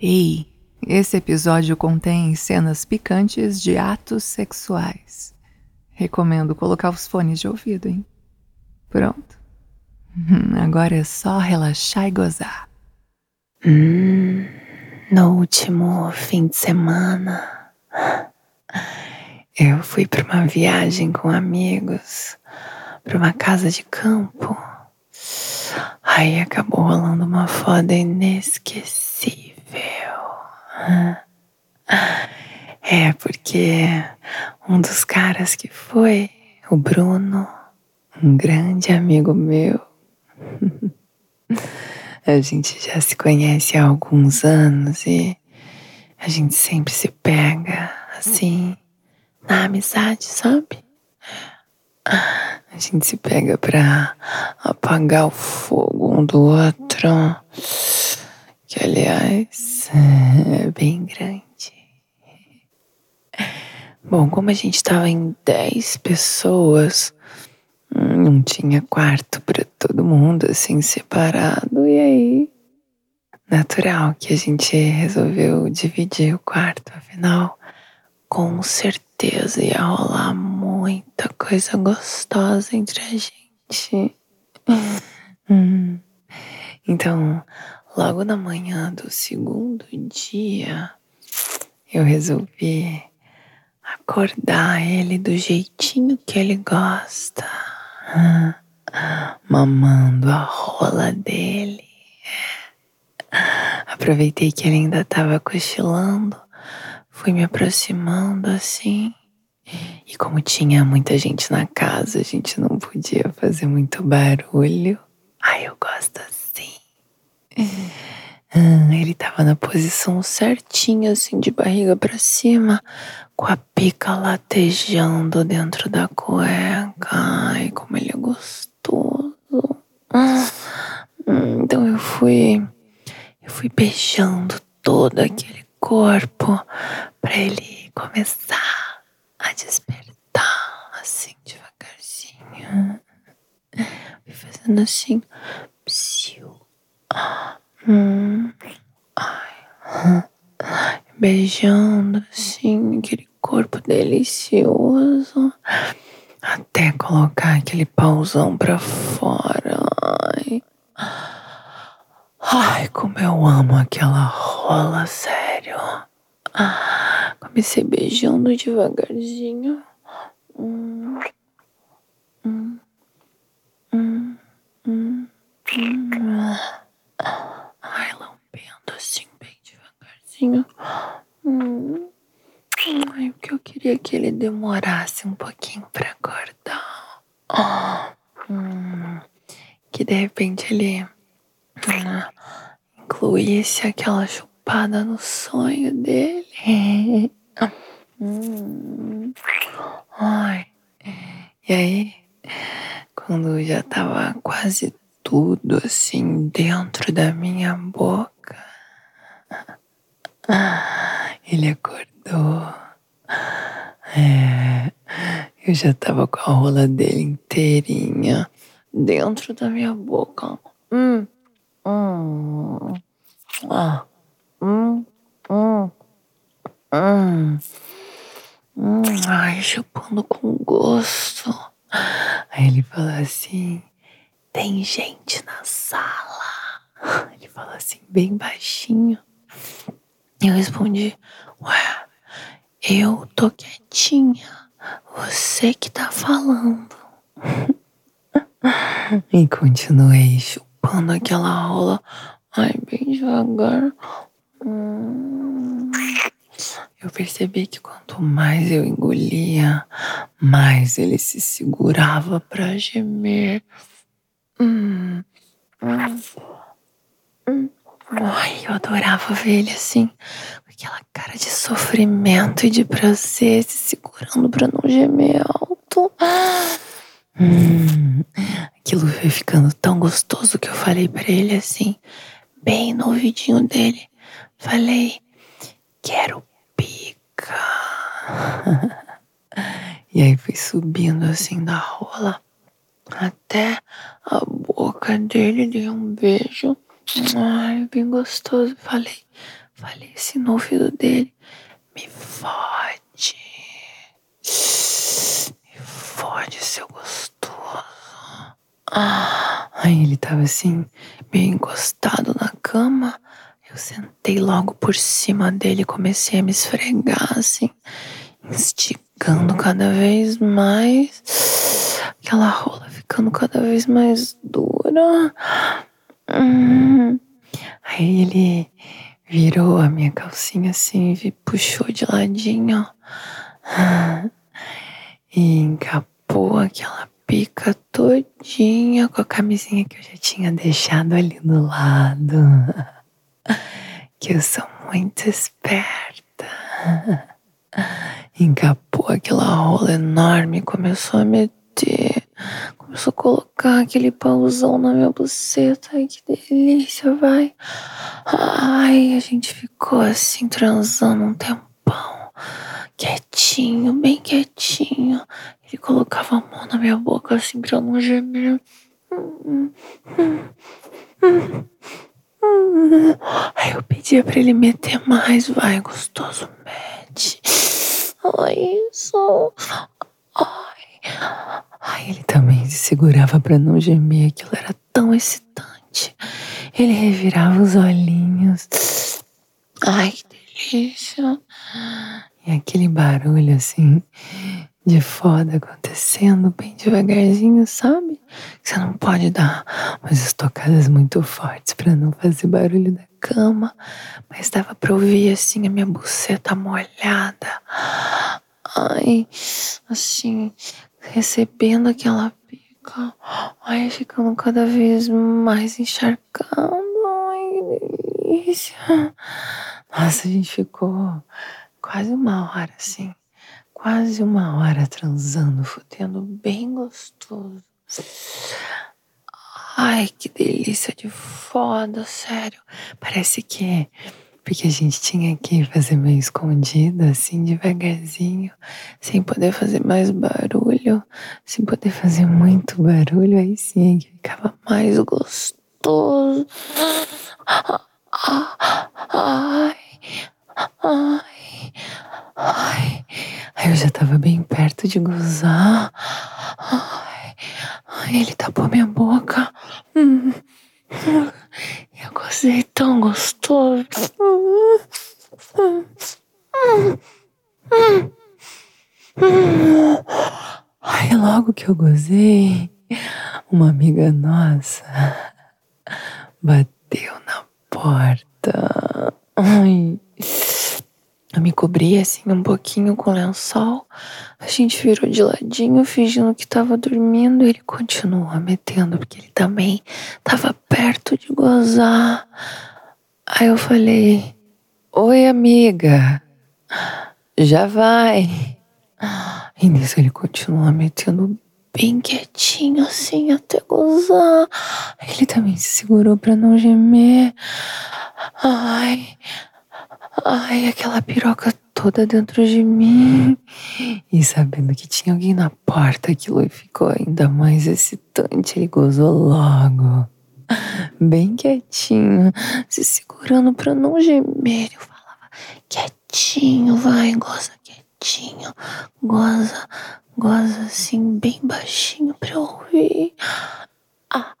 Ei, esse episódio contém cenas picantes de atos sexuais. Recomendo colocar os fones de ouvido, hein? Pronto. Agora é só relaxar e gozar. Hum, no último fim de semana, eu fui para uma viagem com amigos, para uma casa de campo. Aí acabou rolando uma foda inesquecível. É porque um dos caras que foi, o Bruno, um grande amigo meu, a gente já se conhece há alguns anos e a gente sempre se pega assim, na amizade, sabe? A gente se pega pra apagar o fogo um do outro, que aliás é bem grande. Bom, como a gente tava em 10 pessoas, não tinha quarto para todo mundo, assim, separado. E aí, natural que a gente resolveu dividir o quarto, afinal, com certeza ia rolar muita coisa gostosa entre a gente. Hum. Então, logo na manhã do segundo dia, eu resolvi acordar ele do jeitinho que ele gosta mamando a rola dele. Aproveitei que ele ainda estava cochilando, fui me aproximando assim. E como tinha muita gente na casa, a gente não podia fazer muito barulho. Ai, eu gosto assim. Ele tava na posição certinha, assim, de barriga para cima, com a pica latejando dentro da cueca. Ai, como ele é gostoso. Então eu fui, fui beijando todo aquele corpo para ele começar a despertar, assim, devagarzinho. Fui fazendo assim, psiu. Hum, ai, beijando assim aquele corpo delicioso até colocar aquele pauzão pra fora. Ai. Ai, como eu amo aquela rola, sério. comecei beijando devagarzinho. Hum, hum, hum. Ai, lambendo assim, bem devagarzinho. Ai, o que eu queria que ele demorasse um pouquinho pra acordar. Hum. Que de repente ele hum, incluísse aquela chupada no sonho dele. Hum. Ai. E aí, quando já tava quase tudo assim dentro da minha boca. Ele acordou. É, eu já tava com a rola dele inteirinha dentro da minha boca. Hum, hum, ah, hum, hum, hum, hum, ai, chupando com gosto. Aí ele falou assim: tem gente na sala. Ele falou assim, bem baixinho. Eu respondi, ué, eu tô quietinha. Você que tá falando. e continuei chupando aquela rola. Ai, bem devagar. Hum. Eu percebi que quanto mais eu engolia, mais ele se segurava para gemer. Hum, hum, Ai, eu adorava ver ele assim, com aquela cara de sofrimento e de prazer, se segurando pra não gemer alto. Hum, aquilo foi ficando tão gostoso que eu falei para ele assim, bem no ouvidinho dele. Falei, quero pica. e aí fui subindo assim da rola até a boca dele, dei um beijo. Ai, bem gostoso. Falei, falei assim no ouvido dele: Me fode. Me fode, seu gostoso. Ah, aí ele tava assim, meio encostado na cama. Eu sentei logo por cima dele e comecei a me esfregar, assim, instigando cada vez mais. Aquela rola ficando cada vez mais dura. Hum. Aí ele virou a minha calcinha assim e puxou de ladinho. E encapou aquela pica todinha com a camisinha que eu já tinha deixado ali do lado. Que eu sou muito esperta. Encapou aquela rola enorme e começou a meter. Começou a colocar aquele pauzão na minha buceta. Ai, que delícia, vai. Ai, a gente ficou assim transando um tempão. Quietinho, bem quietinho. Ele colocava a mão na minha boca assim pra não gemer. Aí eu pedia pra ele meter mais, vai, gostoso, mete. Olha isso. Ai. Ai, ele também se segurava pra não gemer, aquilo era tão excitante. Ele revirava os olhinhos. Ai, que delícia. E aquele barulho assim de foda acontecendo bem devagarzinho, sabe? Você não pode dar umas estocadas muito fortes para não fazer barulho da cama, mas dava pra ouvir assim a minha buceta molhada. Ai, assim, recebendo aquela pica. Ai, ficando cada vez mais encharcando. Ai, que delícia. Nossa, a gente ficou quase uma hora assim quase uma hora transando, fudendo bem gostoso. Ai, que delícia de foda, sério. Parece que porque a gente tinha que fazer meio escondido, assim, devagarzinho, sem poder fazer mais barulho, sem poder fazer muito barulho, aí sim que ficava mais gostoso. Ai, ai, ai. Aí eu já tava bem perto de gozar. Ai, ai ele tapou minha boca. Hum, eu gozei tão gostoso. Aí logo que eu gozei, uma amiga nossa bateu na porta. Ai. Me cobri assim um pouquinho com lençol. A gente virou de ladinho, fingindo que tava dormindo. Ele continuou metendo, porque ele também tava perto de gozar. Aí eu falei: Oi, amiga, já vai. E nisso ele continua metendo bem quietinho, assim, até gozar. Ele também se segurou pra não gemer. Ai. Ai, aquela piroca toda dentro de mim. E sabendo que tinha alguém na porta, aquilo ficou ainda mais excitante. Ele gozou logo. Bem quietinho, se segurando pra não gemer. Eu falava, quietinho, vai, goza quietinho. Goza, goza assim, bem baixinho pra eu ouvir. Ah,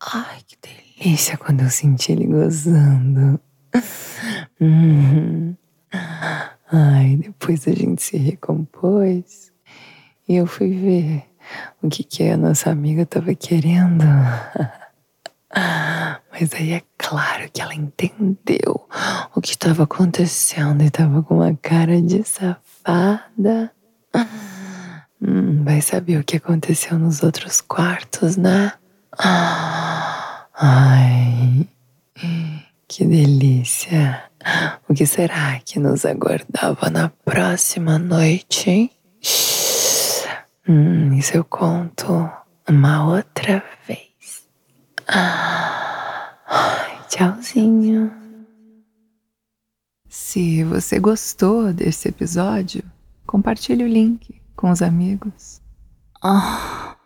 ai, que delícia quando eu senti ele gozando. Uhum. Ai, depois a gente se recompôs e eu fui ver o que, que a nossa amiga estava querendo. Mas aí é claro que ela entendeu o que estava acontecendo e estava com uma cara de safada. Hum, vai saber o que aconteceu nos outros quartos, né? Ai. Que delícia! O que será que nos aguardava na próxima noite, hein? Hum, isso eu conto uma outra vez. Ai, tchauzinho. Se você gostou desse episódio, compartilhe o link com os amigos. Ah.